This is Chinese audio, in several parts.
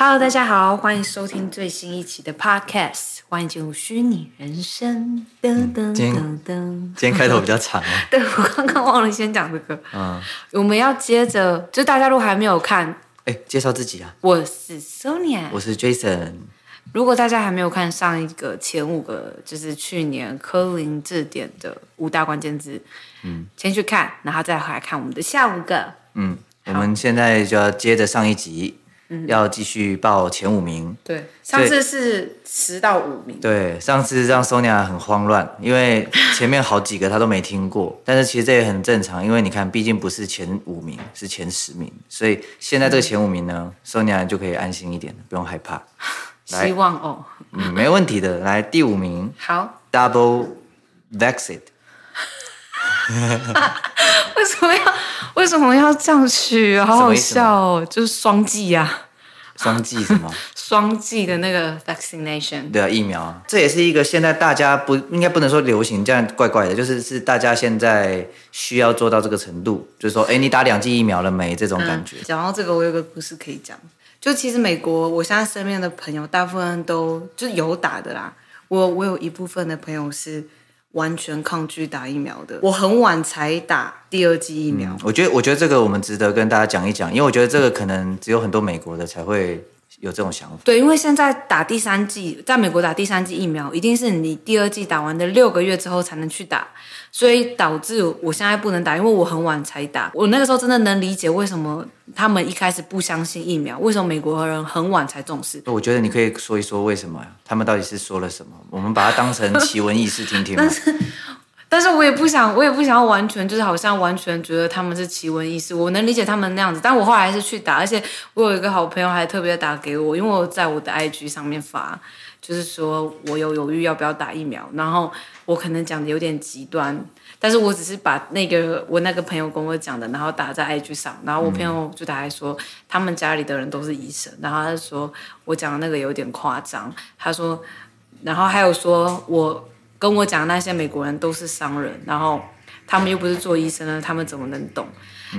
Hello，大家好，欢迎收听最新一期的 Podcast，欢迎进入虚拟人生。噔噔噔噔，今天开头比较长啊。对，我刚刚忘了先讲这个。嗯，我们要接着，就大家都还没有看，哎，介绍自己啊。我是 Sonia，我是 Jason。如果大家还没有看上一个前五个，就是去年科林字典的五大关键字，嗯，先去看，然后再回来看我们的下五个。嗯，我们现在就要接着上一集。要继续报前五名。对，上次是十到五名。对，上次让 Sonia 很慌乱，因为前面好几个她都没听过。但是其实这也很正常，因为你看，毕竟不是前五名，是前十名，所以现在这个前五名呢，Sonia 就可以安心一点，不用害怕。希望哦，嗯，没问题的。来，第五名，好，Double Vexed。为什么要为什么要这样取啊？好好笑哦，就是双剂呀。双剂什么？双剂的那个 vaccination。对啊，疫苗，这也是一个现在大家不应该不能说流行，这样怪怪的，就是是大家现在需要做到这个程度，就是说，哎，你打两剂疫苗了没？这种感觉。嗯，讲到这个，我有个故事可以讲，就其实美国，我现在身边的朋友大部分都就是有打的啦。我我有一部分的朋友是。完全抗拒打疫苗的，我很晚才打第二剂疫苗。我觉得，我觉得这个我们值得跟大家讲一讲，因为我觉得这个可能只有很多美国的才会有这种想法。对，因为现在打第三剂，在美国打第三剂疫苗，一定是你第二剂打完的六个月之后才能去打。所以导致我现在不能打，因为我很晚才打。我那个时候真的能理解为什么他们一开始不相信疫苗，为什么美国人很晚才重视。我觉得你可以说一说为什么呀？他们到底是说了什么？我们把它当成奇闻异事听听。但是，但是我也不想，我也不想要完全就是好像完全觉得他们是奇闻异事。我能理解他们那样子，但我后来还是去打，而且我有一个好朋友还特别打给我，因为我在我的 IG 上面发。就是说我有犹豫要不要打疫苗，然后我可能讲的有点极端，但是我只是把那个我那个朋友跟我讲的，然后打在 IG 上，然后我朋友就打来说，他们家里的人都是医生，然后他就说我讲的那个有点夸张，他说，然后还有说我跟我讲那些美国人都是商人，然后他们又不是做医生的，他们怎么能懂？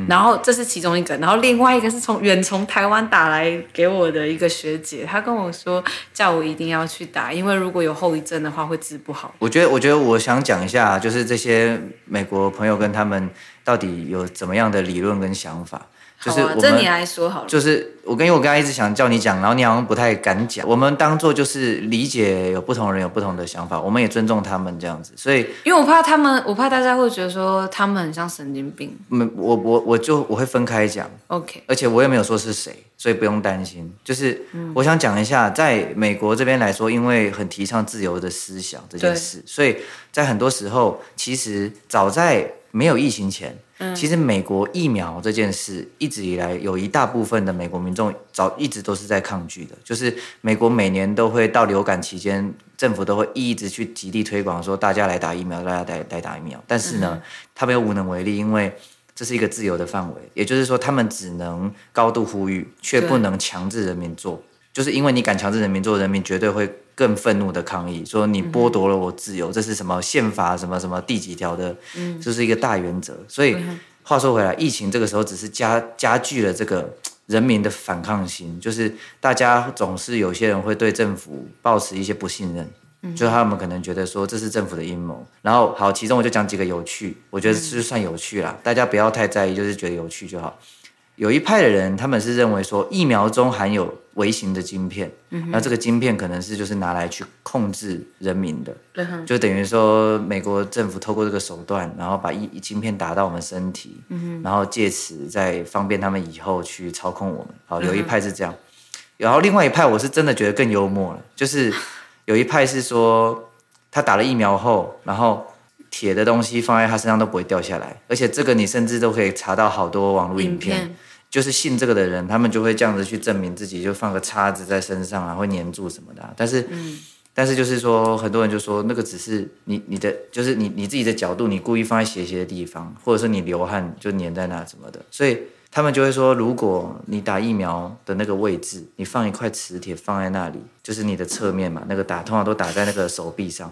然后这是其中一个，然后另外一个是从远从台湾打来给我的一个学姐，她跟我说叫我一定要去打，因为如果有后遗症的话会治不好。我觉得，我觉得我想讲一下，就是这些美国朋友跟他们到底有怎么样的理论跟想法。就是我们，这你来说好了。就是我跟因为我刚才一直想叫你讲，然后你好像不太敢讲。我们当做就是理解有不同人有不同的想法，我们也尊重他们这样子。所以，因为我怕他们，我怕大家会觉得说他们很像神经病。没，我我我就我会分开讲。OK。而且我也没有说是谁，所以不用担心。就是我想讲一下，在美国这边来说，因为很提倡自由的思想这件事，所以在很多时候，其实早在没有疫情前。其实美国疫苗这件事一直以来有一大部分的美国民众早一直都是在抗拒的，就是美国每年都会到流感期间，政府都会一直去极力推广说大家来打疫苗，大家来来打疫苗。但是呢，他们又无能为力，因为这是一个自由的范围，也就是说他们只能高度呼吁，却不能强制人民做，就是因为你敢强制人民做，人民绝对会。更愤怒的抗议，说你剥夺了我自由，嗯、这是什么宪法什么什么第几条的，嗯，就是一个大原则。所以话说回来，疫情这个时候只是加加剧了这个人民的反抗心，就是大家总是有些人会对政府抱持一些不信任，嗯，就他们可能觉得说这是政府的阴谋。然后好，其中我就讲几个有趣，我觉得是算有趣啦，大家不要太在意，就是觉得有趣就好。有一派的人，他们是认为说疫苗中含有微型的晶片，嗯，那这个晶片可能是就是拿来去控制人民的，嗯，就等于说美国政府透过这个手段，然后把一晶片打到我们身体，嗯，然后借此再方便他们以后去操控我们。好，有一派是这样，然后另外一派我是真的觉得更幽默了，就是 有一派是说他打了疫苗后，然后铁的东西放在他身上都不会掉下来，而且这个你甚至都可以查到好多网络影片。就是信这个的人，他们就会这样子去证明自己，就放个叉子在身上啊，会粘住什么的啊。但是，嗯，但是就是说，很多人就说那个只是你你的，就是你你自己的角度，你故意放在斜斜的地方，或者是你流汗就粘在那什么的。所以他们就会说，如果你打疫苗的那个位置，你放一块磁铁放在那里，就是你的侧面嘛，那个打通常都打在那个手臂上，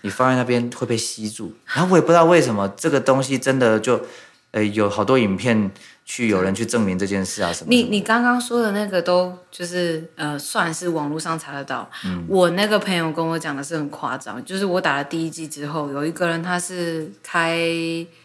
你放在那边会被吸住。然后我也不知道为什么这个东西真的就。呃，有好多影片去有人去证明这件事啊什么，什么。你你刚刚说的那个都就是呃，算是网络上查得到。嗯，我那个朋友跟我讲的是很夸张，就是我打了第一季之后，有一个人他是开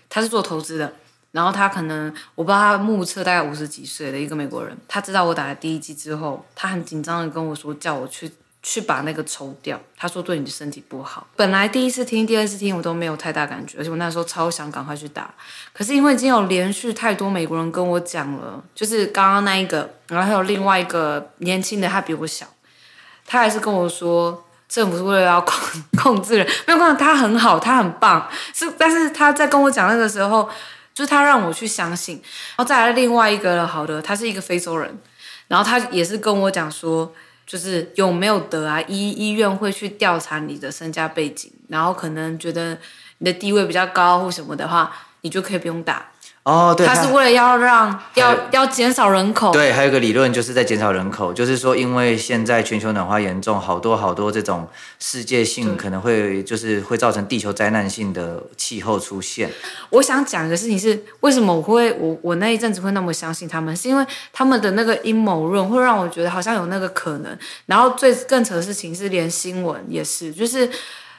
他是做投资的，然后他可能我不知道他目测大概五十几岁的一个美国人，他知道我打了第一季之后，他很紧张的跟我说叫我去。去把那个抽掉，他说对你的身体不好。本来第一次听、第二次听我都没有太大感觉，而且我那时候超想赶快去打。可是因为已经有连续太多美国人跟我讲了，就是刚刚那一个，然后还有另外一个年轻的，他比我小，他还是跟我说政府是为了要控控制人，没有关系，他很好，他很棒。是，但是他在跟我讲那个时候，就是他让我去相信。然后再来另外一个好的，他是一个非洲人，然后他也是跟我讲说。就是有没有得啊？医医院会去调查你的身家背景，然后可能觉得你的地位比较高或什么的话，你就可以不用打。哦，对，他是为了要让要要减少人口。对，还有一个理论就是在减少人口，就是说因为现在全球暖化严重，好多好多这种世界性可能会就是会造成地球灾难性的气候出现。我想讲的事情是，为什么我会我我那一阵子会那么相信他们，是因为他们的那个阴谋论会让我觉得好像有那个可能。然后最更扯的事情是，连新闻也是，就是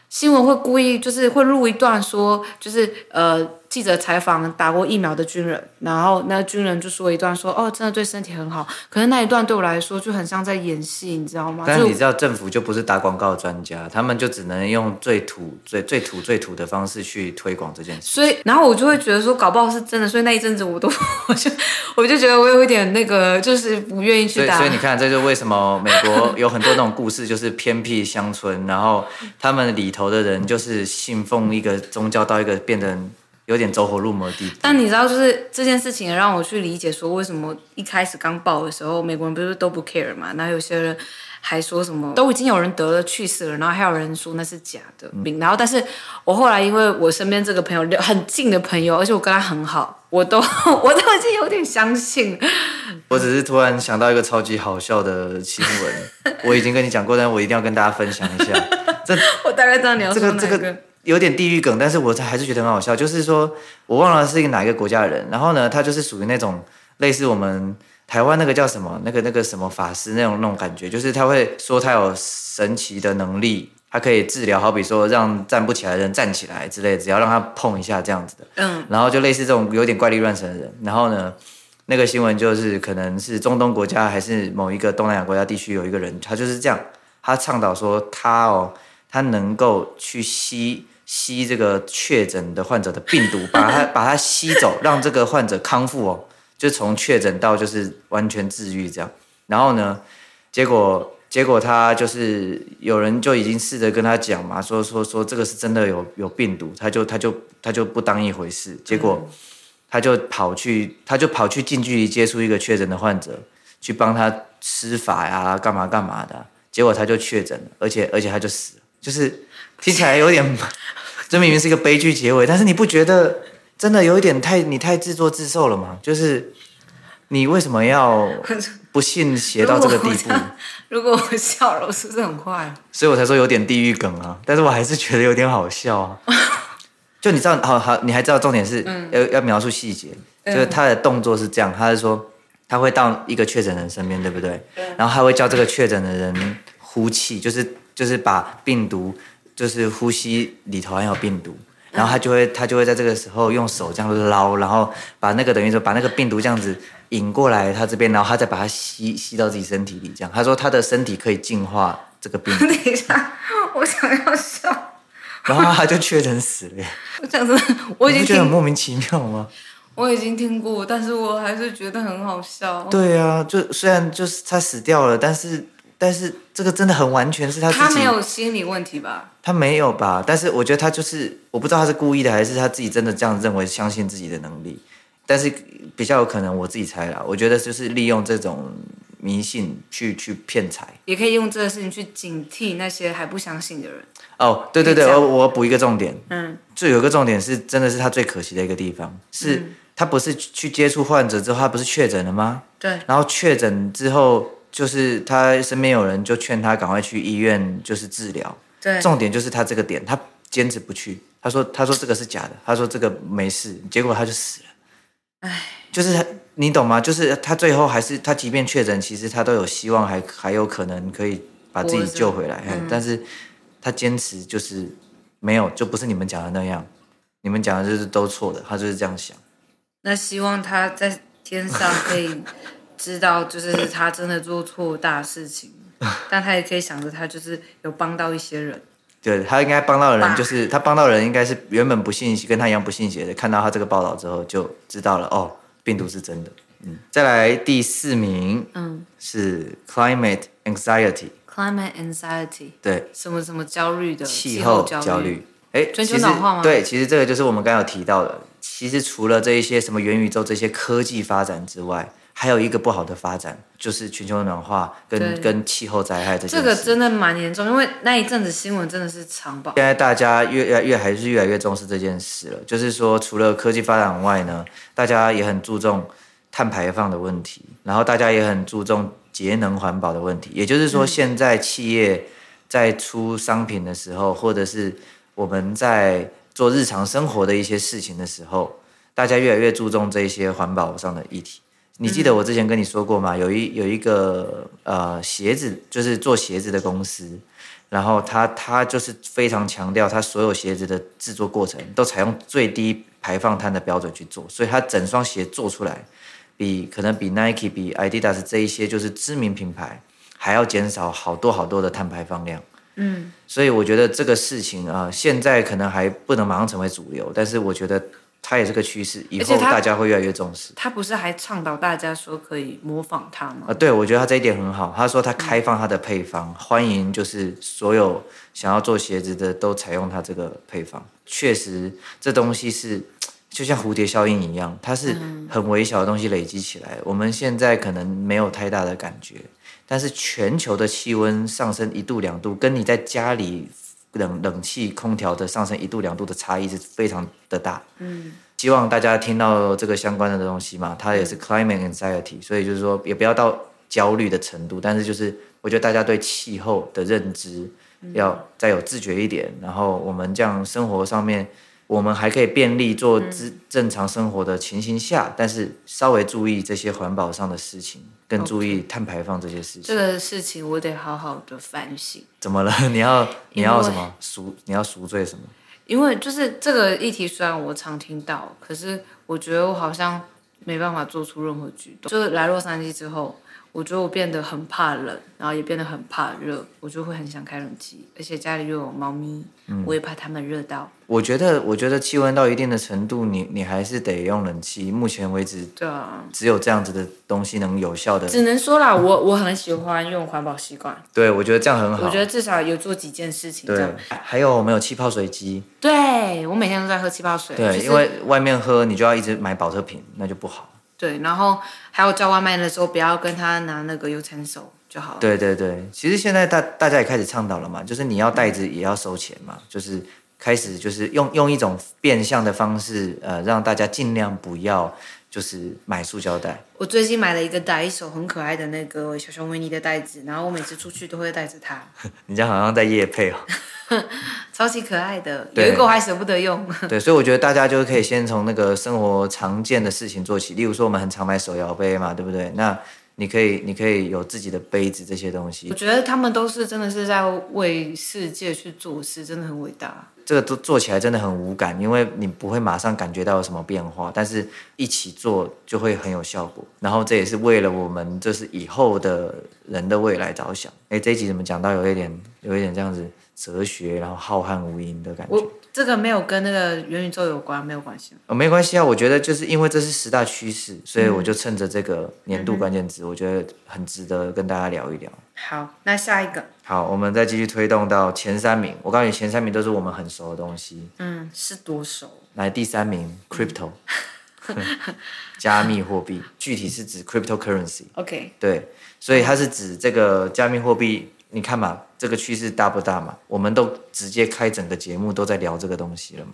新闻会故意就是会录一段说，就是呃。记者采访打过疫苗的军人，然后那个军人就说一段说：“哦，真的对身体很好。”可是那一段对我来说就很像在演戏，你知道吗？但是你知道政府就不是打广告专家，他们就只能用最土、最最土、最土的方式去推广这件事。所以，然后我就会觉得说，搞不好是真的。所以那一阵子我都，我就我就觉得我有一点那个，就是不愿意去打。所以，你看，这就是为什么美国有很多那种故事，就是偏僻乡村，然后他们里头的人就是信奉一个宗教到一个变得。有点走火入魔的地步，但你知道，就是这件事情也让我去理解，说为什么一开始刚爆的时候，美国人不是都不 care 嘛？然后有些人还说什么，都已经有人得了去世了，然后还有人说那是假的病。嗯、然后，但是我后来因为我身边这个朋友很近的朋友，而且我跟他很好，我都 我都已经有点相信。我只是突然想到一个超级好笑的新闻，我已经跟你讲过，但我一定要跟大家分享一下。这 我大概知道你要说哪个。这个有点地域梗，但是我还是觉得很好笑。就是说我忘了是一个哪一个国家的人，然后呢，他就是属于那种类似我们台湾那个叫什么那个那个什么法师那种那种感觉，就是他会说他有神奇的能力，他可以治疗，好比说让站不起来的人站起来之类，只要让他碰一下这样子的。嗯，然后就类似这种有点怪力乱神的人，然后呢，那个新闻就是可能是中东国家还是某一个东南亚国家地区有一个人，他就是这样，他倡导说他哦，他能够去吸。吸这个确诊的患者的病毒，把它 把它吸走，让这个患者康复哦，就从确诊到就是完全治愈这样。然后呢，结果结果他就是有人就已经试着跟他讲嘛，说说说这个是真的有有病毒，他就他就他就不当一回事。结果他就跑去他就跑去近距离接触一个确诊的患者，去帮他施法呀，干嘛干嘛的。结果他就确诊了，而且而且他就死了，就是听起来有点。这明明是一个悲剧结尾，但是你不觉得真的有一点太你太自作自受了吗？就是你为什么要 不信邪到这个地步？如果我笑了，我是不是很快？所以我才说有点地狱梗啊！但是我还是觉得有点好笑啊。就你知道，好好，你还知道重点是、嗯、要要描述细节，就是他的动作是这样，他是说他会到一个确诊人身边，对不对？然后他会叫这个确诊的人呼气，就是就是把病毒。就是呼吸里头含有病毒，然后他就会他就会在这个时候用手这样捞，然后把那个等于说把那个病毒这样子引过来他这边，然后他再把它吸吸到自己身体里，这样他说他的身体可以净化这个病毒。等一下，我想要笑。然后他就确诊死了。我讲真的，我已经觉得很莫名其妙吗？我已经听过，但是我还是觉得很好笑。对啊，就虽然就是他死掉了，但是。但是这个真的很完全是他自己，他没有心理问题吧？他没有吧？但是我觉得他就是，我不知道他是故意的还是他自己真的这样认为，相信自己的能力。但是比较有可能，我自己猜啦。我觉得就是利用这种迷信去去骗财，也可以用这个事情去警惕那些还不相信的人。哦，对对对，我我补一个重点，嗯，就有一个重点是，真的是他最可惜的一个地方，是、嗯、他不是去接触患者之后，他不是确诊了吗？对，然后确诊之后。就是他身边有人就劝他赶快去医院，就是治疗。对，重点就是他这个点，他坚持不去。他说：“他说这个是假的，他说这个没事。”结果他就死了。唉，就是他，你懂吗？就是他最后还是他，即便确诊，其实他都有希望还，还还有可能可以把自己救回来。嗯、但是他坚持就是没有，就不是你们讲的那样。你们讲的就是都错的，他就是这样想。那希望他在天上可以知道，就是他真的做错大事情，但他也可以想着他就是有帮到一些人。对，他应该帮到的人，就是他帮到的人，应该是原本不信邪，跟他一样不信邪的，看到他这个报道之后就知道了，哦，病毒是真的。嗯，再来第四名，嗯，是 climate anxiety。climate anxiety。对，什么什么焦虑的气候焦虑。哎，全球暖化吗？对，其实这个就是我们刚刚有提到的。其实除了这一些什么元宇宙这些科技发展之外，还有一个不好的发展，就是全球暖化跟跟气候灾害这些。这个真的蛮严重，因为那一阵子新闻真的是长报。现在大家越越越还是越来越重视这件事了。就是说，除了科技发展外呢，大家也很注重碳排放的问题，然后大家也很注重节能环保的问题。也就是说，现在企业在出商品的时候，或者是我们在做日常生活的一些事情的时候，大家越来越注重这些环保上的议题。你记得我之前跟你说过吗？有一有一个呃鞋子，就是做鞋子的公司，然后他他就是非常强调，他所有鞋子的制作过程都采用最低排放碳的标准去做，所以他整双鞋做出来，比可能比 Nike、比 Adidas 这一些就是知名品牌还要减少好多好多的碳排放量。嗯，所以我觉得这个事情啊，呃，现在可能还不能马上成为主流，但是我觉得。它也是个趋势，以后大家会越来越重视。他不是还倡导大家说可以模仿他吗？啊，对，我觉得他这一点很好。他说他开放他的配方，嗯、欢迎就是所有想要做鞋子的都采用他这个配方。确实，这东西是就像蝴蝶效应一样，它是很微小的东西累积起来。我们现在可能没有太大的感觉，但是全球的气温上升一度两度，跟你在家里。冷冷气空调的上升一度两度的差异是非常的大。嗯，希望大家听到这个相关的东西嘛，它也是 climate anxiety，所以就是说也不要到焦虑的程度，但是就是我觉得大家对气候的认知要再有自觉一点，然后我们这样生活上面。我们还可以便利做正正常生活的情形下，嗯、但是稍微注意这些环保上的事情，更注意碳排放这些事情。这个事情我得好好的反省。怎么了？你要你要什么赎？你要赎罪什么？因为就是这个议题，虽然我常听到，可是我觉得我好像没办法做出任何举动。就是来洛杉矶之后。我觉得我变得很怕冷，然后也变得很怕热，我就会很想开冷气，而且家里又有猫咪，嗯、我也怕它们热到。我觉得，我觉得气温到一定的程度，你你还是得用冷气。目前为止，对啊，只有这样子的东西能有效的。只能说啦，我我很喜欢用环保习惯。对，我觉得这样很好。我觉得至少有做几件事情。对，还有我们有气泡水机。对，我每天都在喝气泡水。对，就是、因为外面喝你就要一直买保特瓶，那就不好。对，然后还有叫外卖的时候，不要跟他拿那个优先手就好了。对对对，其实现在大大家也开始倡导了嘛，就是你要袋子也要收钱嘛，就是开始就是用用一种变相的方式，呃，让大家尽量不要就是买塑胶袋。我最近买了一个袋，一手很可爱的那个小熊维尼的袋子，然后我每次出去都会带着它。你这样好像在夜配哦。超级可爱的，有一个我还舍不得用。对，所以我觉得大家就可以先从那个生活常见的事情做起，例如说我们很常买手摇杯嘛，对不对？那你可以，你可以有自己的杯子这些东西。我觉得他们都是真的是在为世界去做事，真的很伟大。这个都做起来真的很无感，因为你不会马上感觉到有什么变化，但是一起做就会很有效果。然后这也是为了我们就是以后的人的未来着想。哎，这一集怎么讲到有一点，有一点这样子。哲学，然后浩瀚无垠的感觉。这个没有跟那个元宇宙有关，没有关系。哦，没关系啊。我觉得就是因为这是十大趋势，所以我就趁着这个年度关键词，嗯、我觉得很值得跟大家聊一聊。好，那下一个。好，我们再继续推动到前三名。我告诉你，前三名都是我们很熟的东西。嗯，是多熟？来，第三名，crypto，加密货币，具体是指 cryptocurrency。OK。对，所以它是指这个加密货币。你看嘛，这个趋势大不大嘛？我们都直接开整个节目都在聊这个东西了嘛。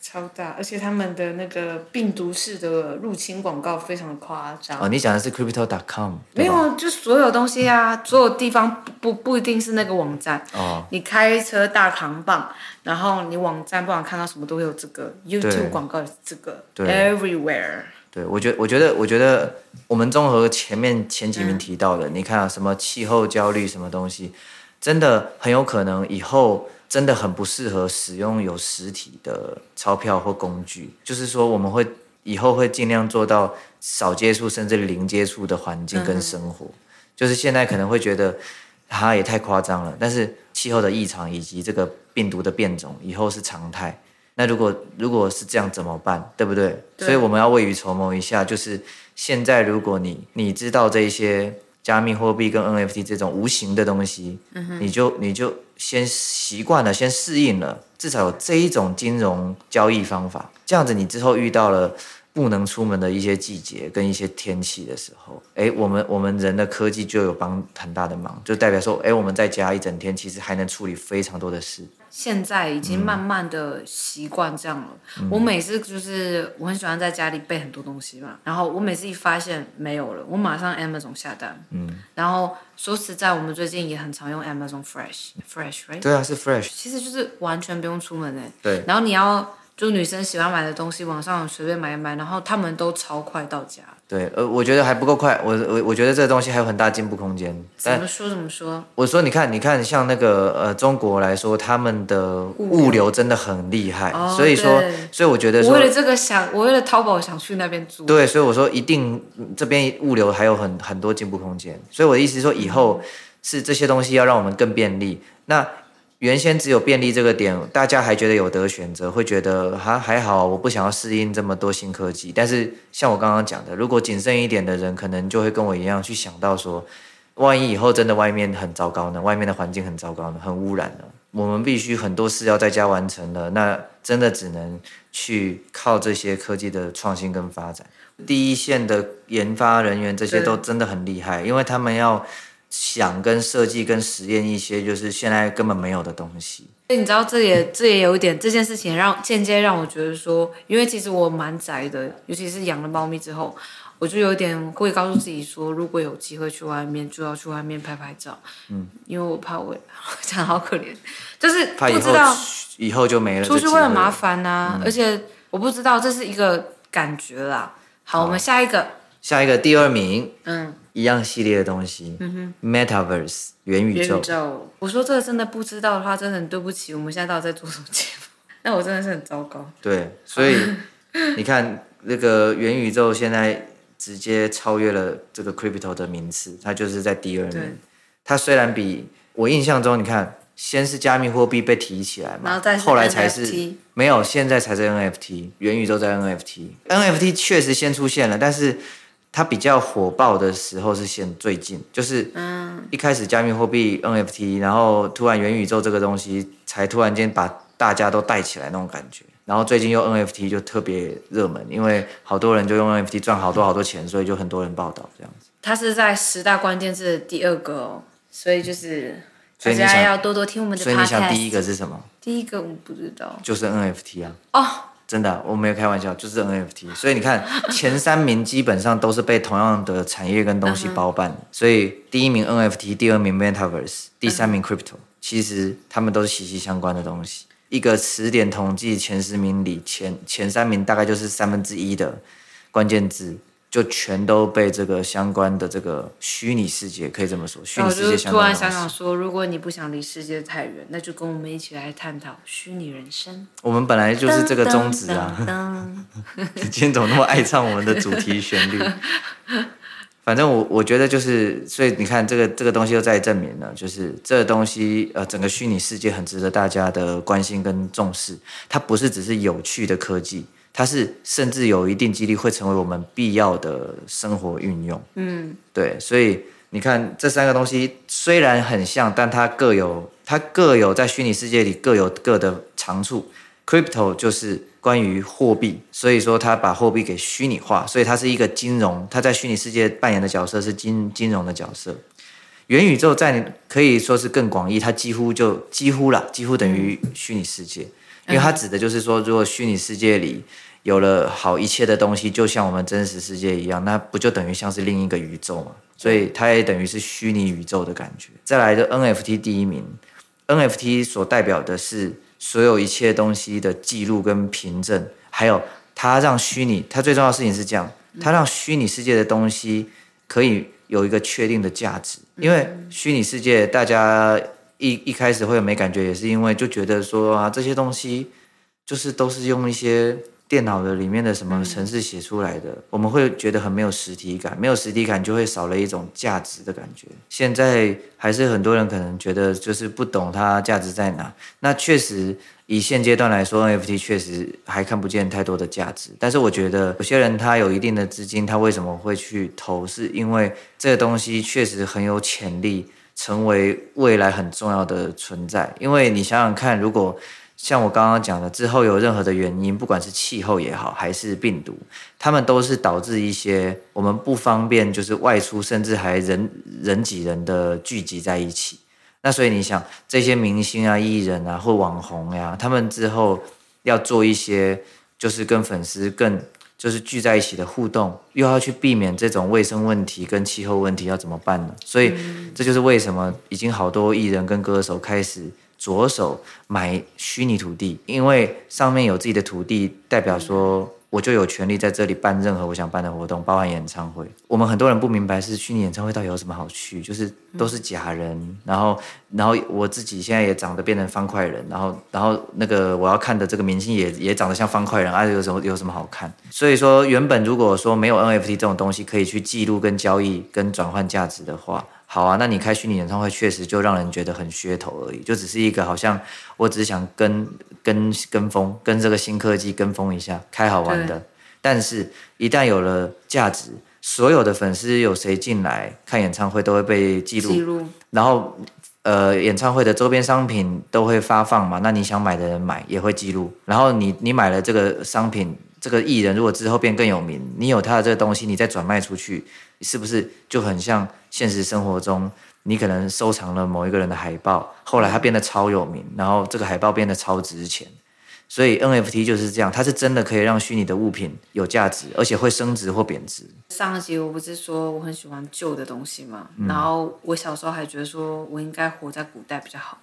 超大，而且他们的那个病毒式的入侵广告非常的夸张。哦，你讲的是 crypto.com？没有，就所有东西啊，所有地方不不一定是那个网站。哦。你开车大扛棒，然后你网站不管看到什么都会有这个，YouTube 广告也是这个，对，everywhere。对，我觉我觉得我觉得我们综合前面前几名提到的，嗯、你看啊，什么气候焦虑什么东西，真的很有可能以后真的很不适合使用有实体的钞票或工具。就是说，我们会以后会尽量做到少接触甚至零接触的环境跟生活。嗯、就是现在可能会觉得它也太夸张了，但是气候的异常以及这个病毒的变种以后是常态。那如果如果是这样怎么办？对不对？对。所以我们要未雨绸缪一下，就是现在如果你你知道这些加密货币跟 NFT 这种无形的东西，嗯，你就你就先习惯了，先适应了，至少有这一种金融交易方法，这样子你之后遇到了。不能出门的一些季节跟一些天气的时候，哎，我们我们人的科技就有帮很大的忙，就代表说，哎，我们在家一整天，其实还能处理非常多的事。现在已经慢慢的习惯这样了。嗯、我每次就是我很喜欢在家里备很多东西嘛，然后我每次一发现没有了，我马上 Amazon 下单。嗯，然后说实在，我们最近也很常用 Amazon Fresh，Fresh，right？对啊，是 Fresh。其实就是完全不用出门哎。对。然后你要。就女生喜欢买的东西，网上随便买一买，然后他们都超快到家。对，呃，我觉得还不够快，我我我觉得这个东西还有很大进步空间。怎么说怎么说？我说，你看，你看，像那个呃，中国来说，他们的物流真的很厉害，哦、所以说，所以我觉得说，我为了这个想，我为了淘宝想去那边租。对，所以我说一定这边物流还有很很多进步空间。所以我的意思是说，以后是这些东西要让我们更便利。那。原先只有便利这个点，大家还觉得有得选择，会觉得还还好，我不想要适应这么多新科技。但是像我刚刚讲的，如果谨慎一点的人，可能就会跟我一样去想到说，万一以后真的外面很糟糕呢？外面的环境很糟糕呢？很污染呢？我们必须很多事要在家完成了，那真的只能去靠这些科技的创新跟发展。第一线的研发人员这些都真的很厉害，因为他们要。想跟设计跟实验一些就是现在根本没有的东西。所以你知道，这也这也有一点，这件事情让间接让我觉得说，因为其实我蛮宅的，尤其是养了猫咪之后，我就有点会告诉自己说，如果有机会去外面，就要去外面拍拍照。嗯，因为我怕我 讲好可怜，就是不知道以后就没了，出去会很麻烦呐、啊。嗯、而且我不知道这是一个感觉啦。好，好我们下一个，下一个第二名，嗯。一样系列的东西，嗯哼，Metaverse 元宇宙。元宇宙，我说这个真的不知道的话，真的很对不起。我们现在到底在做什么节目？那我真的是很糟糕。对，所以 你看那个元宇宙现在直接超越了这个 Crypto 的名次，它就是在第二名。它虽然比我印象中，你看先是加密货币被提起来嘛，然后再后来才是没有，现在才是 NFT，元宇宙在 NFT，NFT 确实先出现了，但是。它比较火爆的时候是现最近，就是嗯，一开始加密货币 NFT，然后突然元宇宙这个东西才突然间把大家都带起来那种感觉，然后最近又 NFT 就特别热门，因为好多人就用 NFT 赚好多好多钱，所以就很多人报道这样子。它是在十大关键字的第二个哦，所以就是大家要多多听我们的。所以你想第一个是什么？第一个我不知道，就是 NFT 啊。哦。真的，我没有开玩笑，就是 NFT。所以你看，前三名基本上都是被同样的产业跟东西包办。所以第一名 NFT，第二名 Metaverse，第三名 Crypto，其实他们都是息息相关的东西。一个词典统计前十名里，前前三名大概就是三分之一的关键字。就全都被这个相关的这个虚拟世界，可以这么说，虚拟世界相关的。突然想想说，如果你不想离世界太远，那就跟我们一起来探讨虚拟人生。我们本来就是这个宗旨啊。你 今天怎么那么爱唱我们的主题旋律？反正我我觉得就是，所以你看这个这个东西又再证明了，就是这个东西呃，整个虚拟世界很值得大家的关心跟重视。它不是只是有趣的科技。它是甚至有一定几率会成为我们必要的生活运用。嗯，对，所以你看这三个东西虽然很像，但它各有它各有在虚拟世界里各有各的长处。Crypto 就是关于货币，所以说它把货币给虚拟化，所以它是一个金融，它在虚拟世界扮演的角色是金金融的角色。元宇宙在可以说是更广义，它几乎就几乎了，几乎等于虚拟世界，因为它指的就是说，如果虚拟世界里有了好一切的东西，就像我们真实世界一样，那不就等于像是另一个宇宙嘛？所以它也等于是虚拟宇宙的感觉。再来的 NFT 第一名，NFT 所代表的是所有一切东西的记录跟凭证，还有它让虚拟，它最重要的事情是这样，它让虚拟世界的东西可以有一个确定的价值。因为虚拟世界大家一一开始会有没感觉，也是因为就觉得说啊，这些东西就是都是用一些。电脑的里面的什么程式写出来的，我们会觉得很没有实体感，没有实体感就会少了一种价值的感觉。现在还是很多人可能觉得就是不懂它价值在哪。那确实以现阶段来说，NFT 确实还看不见太多的价值。但是我觉得有些人他有一定的资金，他为什么会去投？是因为这个东西确实很有潜力成为未来很重要的存在。因为你想想看，如果像我刚刚讲的，之后有任何的原因，不管是气候也好，还是病毒，他们都是导致一些我们不方便，就是外出，甚至还人人挤人的聚集在一起。那所以你想，这些明星啊、艺人啊或网红呀、啊，他们之后要做一些，就是跟粉丝更就是聚在一起的互动，又要去避免这种卫生问题跟气候问题，要怎么办呢？所以这就是为什么已经好多艺人跟歌手开始。着手买虚拟土地，因为上面有自己的土地，代表说我就有权利在这里办任何我想办的活动，包含演唱会。我们很多人不明白是虚拟演唱会到底有什么好去，就是都是假人，然后然后我自己现在也长得变成方块人，然后然后那个我要看的这个明星也也长得像方块人，啊，有什么有什么好看？所以说原本如果说没有 NFT 这种东西可以去记录跟交易跟转换价值的话。好啊，那你开虚拟演唱会确实就让人觉得很噱头而已，就只是一个好像我只是想跟跟跟风，跟这个新科技跟风一下，开好玩的。但是，一旦有了价值，所有的粉丝有谁进来看演唱会都会被记录，记录。然后，呃，演唱会的周边商品都会发放嘛，那你想买的人买也会记录。然后你你买了这个商品。这个艺人如果之后变更有名，你有他的这个东西，你再转卖出去，是不是就很像现实生活中，你可能收藏了某一个人的海报，后来他变得超有名，然后这个海报变得超值钱。所以 NFT 就是这样，它是真的可以让虚拟的物品有价值，而且会升值或贬值。上一集我不是说我很喜欢旧的东西吗？嗯。然后我小时候还觉得说我应该活在古代比较好。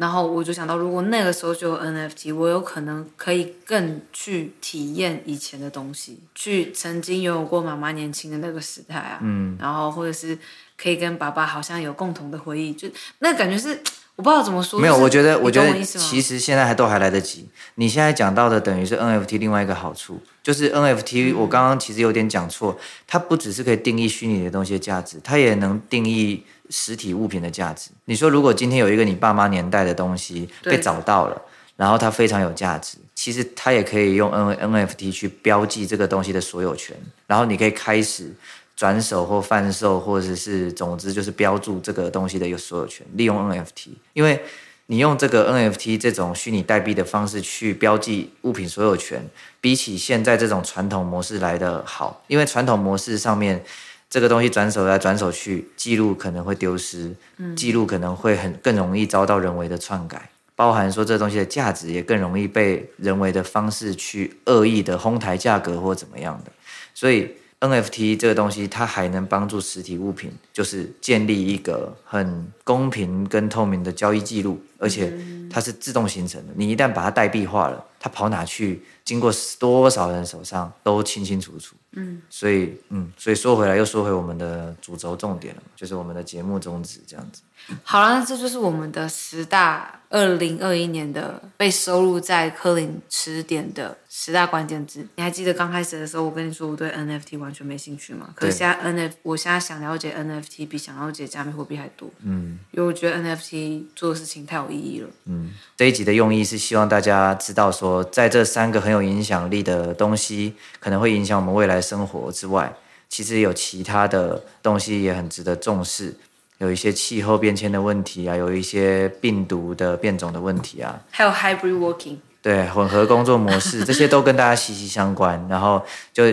然后我就想到，如果那个时候就有 NFT，我有可能可以更去体验以前的东西，去曾经拥有过妈妈年轻的那个时代啊，嗯，然后或者是可以跟爸爸好像有共同的回忆，就那感觉是我不知道怎么说。没有，我觉得，我觉得其实现在还都还来得及。你现在讲到的等于是 NFT 另外一个好处，就是 NFT，我刚刚其实有点讲错，它不只是可以定义虚拟的东西的价值，它也能定义。实体物品的价值，你说如果今天有一个你爸妈年代的东西被找到了，然后它非常有价值，其实它也可以用 N NFT 去标记这个东西的所有权，然后你可以开始转手或贩售，或者是总之就是标注这个东西的一个所有权，利用 NFT，因为你用这个 NFT 这种虚拟代币的方式去标记物品所有权，比起现在这种传统模式来的好，因为传统模式上面。这个东西转手来转手去，记录可能会丢失，记录可能会很更容易遭到人为的篡改，包含说这东西的价值也更容易被人为的方式去恶意的哄抬价格或怎么样的，所以 NFT 这个东西它还能帮助实体物品，就是建立一个很公平跟透明的交易记录，而且它是自动形成的，你一旦把它代币化了，它跑哪去？经过多少人手上都清清楚楚，嗯，所以嗯，所以说回来又说回我们的主轴重点了，就是我们的节目宗旨这样子。好了，那这就是我们的十大二零二一年的被收录在科林词典的十大关键字。你还记得刚开始的时候，我跟你说我对 NFT 完全没兴趣吗？可是现在 NFT，我现在想了解 NFT 比想了解加密货币还多，嗯，因为我觉得 NFT 做的事情太有意义了，嗯。这一集的用意是希望大家知道说，在这三个很有影响力的东西可能会影响我们未来生活之外，其实有其他的东西也很值得重视。有一些气候变迁的问题啊，有一些病毒的变种的问题啊，还有 hybrid working，对，混合工作模式，这些都跟大家息息相关。然后就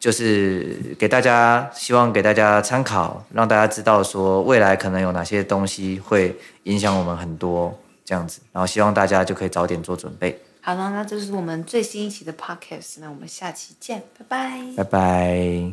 就是给大家，希望给大家参考，让大家知道说未来可能有哪些东西会影响我们很多这样子。然后希望大家就可以早点做准备。好了，那这是我们最新一期的 podcast，那我们下期见，拜拜，拜拜。